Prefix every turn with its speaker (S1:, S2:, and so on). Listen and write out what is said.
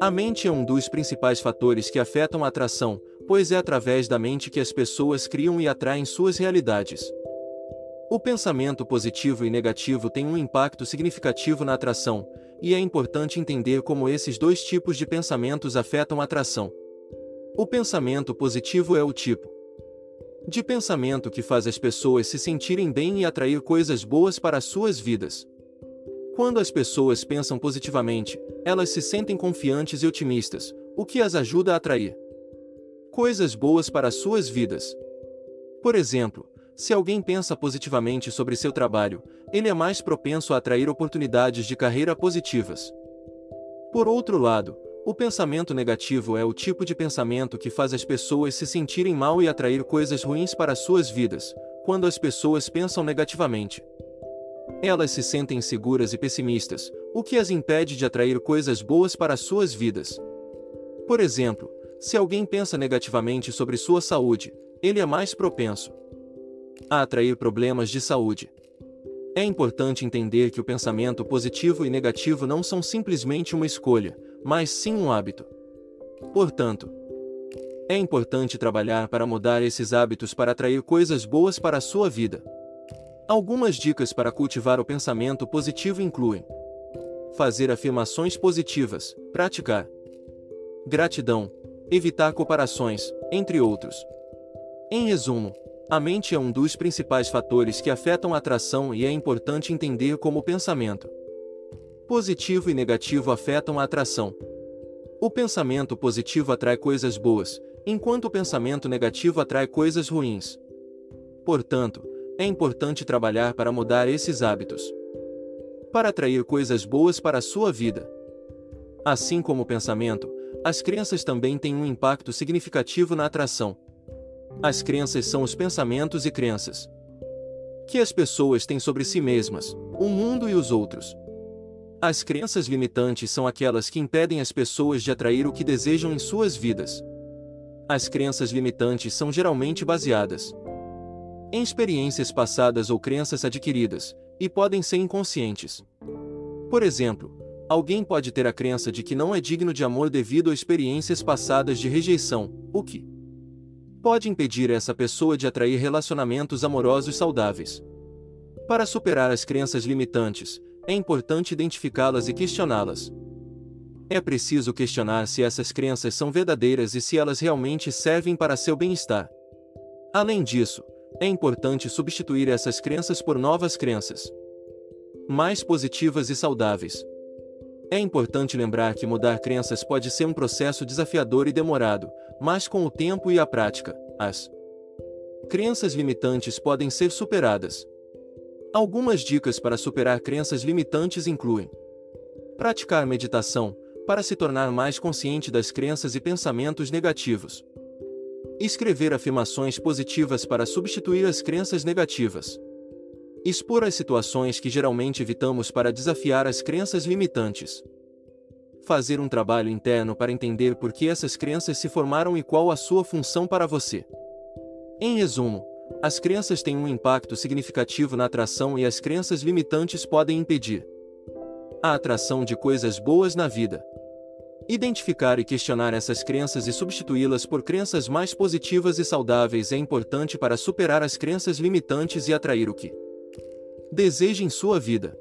S1: A mente é um dos principais fatores que afetam a atração, pois é através da mente que as pessoas criam e atraem suas realidades. O pensamento positivo e negativo tem um impacto significativo na atração, e é importante entender como esses dois tipos de pensamentos afetam a atração. O pensamento positivo é o tipo de pensamento que faz as pessoas se sentirem bem e atrair coisas boas para as suas vidas. Quando as pessoas pensam positivamente, elas se sentem confiantes e otimistas, o que as ajuda a atrair coisas boas para as suas vidas. Por exemplo, se alguém pensa positivamente sobre seu trabalho, ele é mais propenso a atrair oportunidades de carreira positivas. Por outro lado, o pensamento negativo é o tipo de pensamento que faz as pessoas se sentirem mal e atrair coisas ruins para suas vidas, quando as pessoas pensam negativamente. Elas se sentem inseguras e pessimistas, o que as impede de atrair coisas boas para suas vidas. Por exemplo, se alguém pensa negativamente sobre sua saúde, ele é mais propenso a atrair problemas de saúde. É importante entender que o pensamento positivo e negativo não são simplesmente uma escolha, mas sim um hábito. Portanto, é importante trabalhar para mudar esses hábitos para atrair coisas boas para a sua vida. Algumas dicas para cultivar o pensamento positivo incluem: fazer afirmações positivas, praticar gratidão, evitar comparações, entre outros. Em resumo, a mente é um dos principais fatores que afetam a atração e é importante entender como o pensamento positivo e negativo afetam a atração. O pensamento positivo atrai coisas boas, enquanto o pensamento negativo atrai coisas ruins. Portanto, é importante trabalhar para mudar esses hábitos. Para atrair coisas boas para a sua vida. Assim como o pensamento, as crenças também têm um impacto significativo na atração. As crenças são os pensamentos e crenças que as pessoas têm sobre si mesmas, o mundo e os outros. As crenças limitantes são aquelas que impedem as pessoas de atrair o que desejam em suas vidas. As crenças limitantes são geralmente baseadas em experiências passadas ou crenças adquiridas, e podem ser inconscientes. Por exemplo, alguém pode ter a crença de que não é digno de amor devido a experiências passadas de rejeição, o que pode impedir essa pessoa de atrair relacionamentos amorosos saudáveis. Para superar as crenças limitantes, é importante identificá-las e questioná-las. É preciso questionar se essas crenças são verdadeiras e se elas realmente servem para seu bem-estar. Além disso, é importante substituir essas crenças por novas crenças mais positivas e saudáveis. É importante lembrar que mudar crenças pode ser um processo desafiador e demorado, mas com o tempo e a prática, as crenças limitantes podem ser superadas. Algumas dicas para superar crenças limitantes incluem: praticar meditação, para se tornar mais consciente das crenças e pensamentos negativos. Escrever afirmações positivas para substituir as crenças negativas. Expor as situações que geralmente evitamos para desafiar as crenças limitantes. Fazer um trabalho interno para entender por que essas crenças se formaram e qual a sua função para você. Em resumo, as crenças têm um impacto significativo na atração e as crenças limitantes podem impedir a atração de coisas boas na vida. Identificar e questionar essas crenças e substituí-las por crenças mais positivas e saudáveis é importante para superar as crenças limitantes e atrair o que deseje em sua vida.